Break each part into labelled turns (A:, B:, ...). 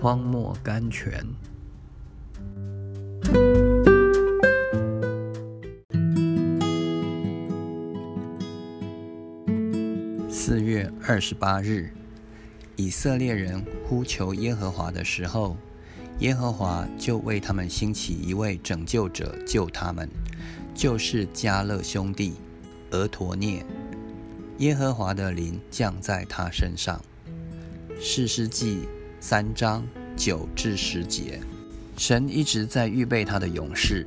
A: 荒漠甘泉。四月二十八日，以色列人呼求耶和华的时候，耶和华就为他们兴起一位拯救者救他们，就是加勒兄弟俄陀涅。耶和华的灵降在他身上。士师记三章九至十节，神一直在预备他的勇士，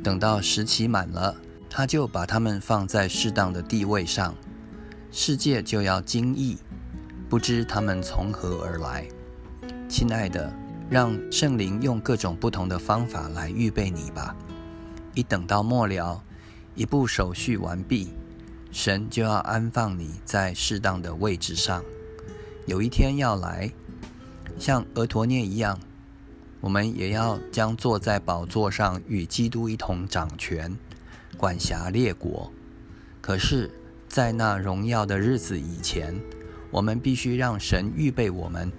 A: 等到时期满了，他就把他们放在适当的地位上。世界就要惊异，不知他们从何而来。亲爱的，让圣灵用各种不同的方法来预备你吧。一等到末了，一步手续完毕，神就要安放你在适当的位置上。有一天要来，像俄陀涅一样，我们也要将坐在宝座上与基督一同掌权，管辖列国。可是。在那荣耀的日子以前，我们必须让神预备我们，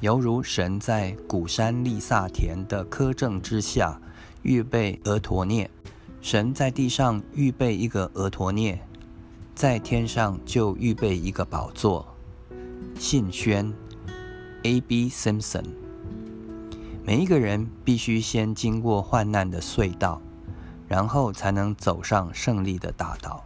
A: 犹如神在古山利萨田的苛政之下预备俄陀涅。神在地上预备一个俄陀涅，在天上就预备一个宝座。信宣，A.B. Simpson。每一个人必须先经过患难的隧道，然后才能走上胜利的大道。